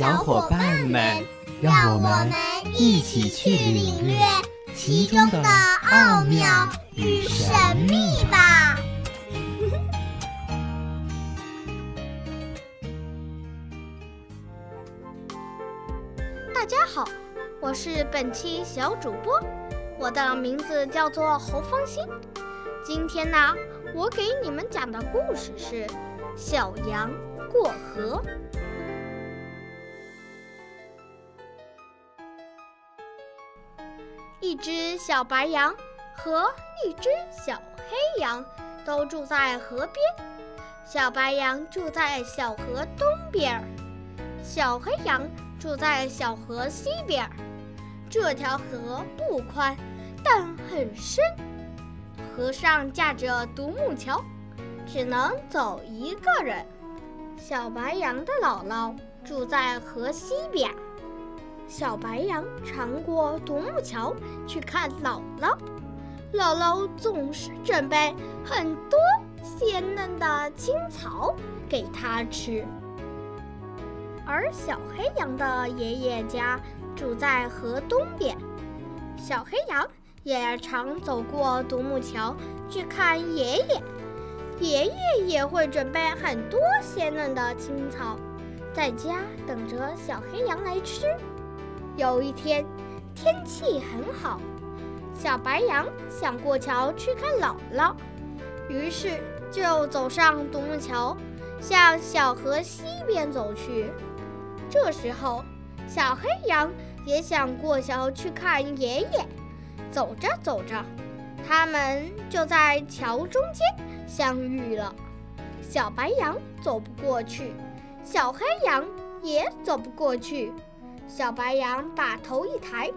小伙伴们，让我们一起去领略其中的奥妙与神秘吧！大家好，我是本期小主播，我的名字叫做侯方心。今天呢，我给你们讲的故事是《小羊过河》。一只小白羊和一只小黑羊都住在河边。小白羊住在小河东边，小黑羊住在小河西边。这条河不宽，但很深。河上架着独木桥，只能走一个人。小白羊的姥姥住在河西边。小白羊常过独木桥去看姥姥，姥姥总是准备很多鲜嫩的青草给它吃。而小黑羊的爷爷家住在河东边，小黑羊也常走过独木桥去看爷爷，爷爷也会准备很多鲜嫩的青草，在家等着小黑羊来吃。有一天，天气很好，小白羊想过桥去看姥姥，于是就走上独木桥，向小河西边走去。这时候，小黑羊也想过桥去看爷爷。走着走着，他们就在桥中间相遇了。小白羊走不过去，小黑羊也走不过去。小白羊把头一抬，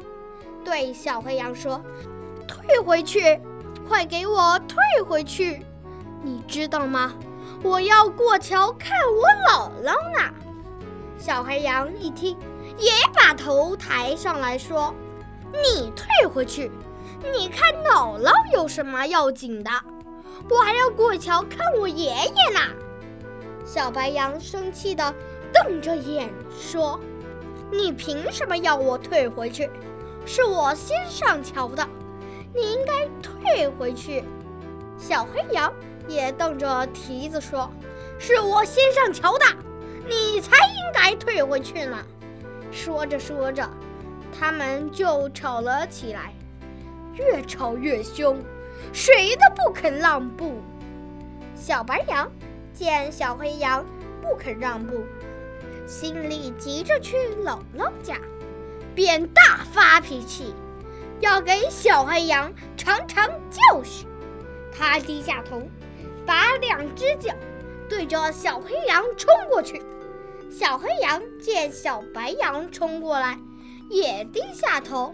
对小黑羊说：“退回去，快给我退回去！你知道吗？我要过桥看我姥姥呢。”小黑羊一听，也把头抬上来说：“你退回去，你看姥姥有什么要紧的？我还要过桥看我爷爷呢！”小白羊生气地瞪着眼说。你凭什么要我退回去？是我先上桥的，你应该退回去。小黑羊也瞪着蹄子说：“是我先上桥的，你才应该退回去呢。”说着说着，他们就吵了起来，越吵越凶，谁都不肯让步。小白羊见小黑羊不肯让步。心里急着去姥姥家，便大发脾气，要给小黑羊尝尝教训。他低下头，把两只脚对着小黑羊冲过去。小黑羊见小白羊冲过来，也低下头，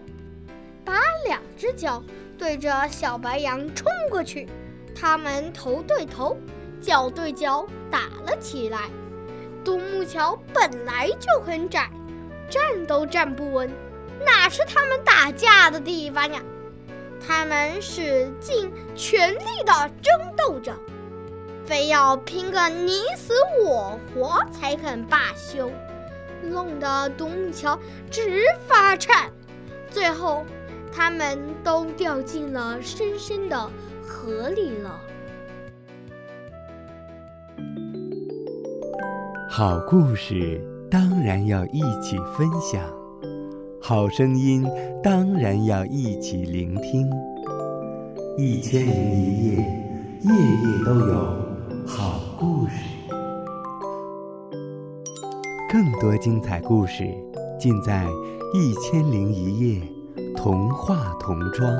把两只脚对着小白羊冲过去。他们头对头，脚对脚打了起来。独木桥本来就很窄，站都站不稳，哪是他们打架的地方呀？他们使尽全力的争斗着，非要拼个你死我活才肯罢休，弄得独木桥直发颤。最后，他们都掉进了深深的河里了。好故事当然要一起分享，好声音当然要一起聆听。一千零一夜，夜夜都有好故事。更多精彩故事尽在《一千零一夜》童话童装。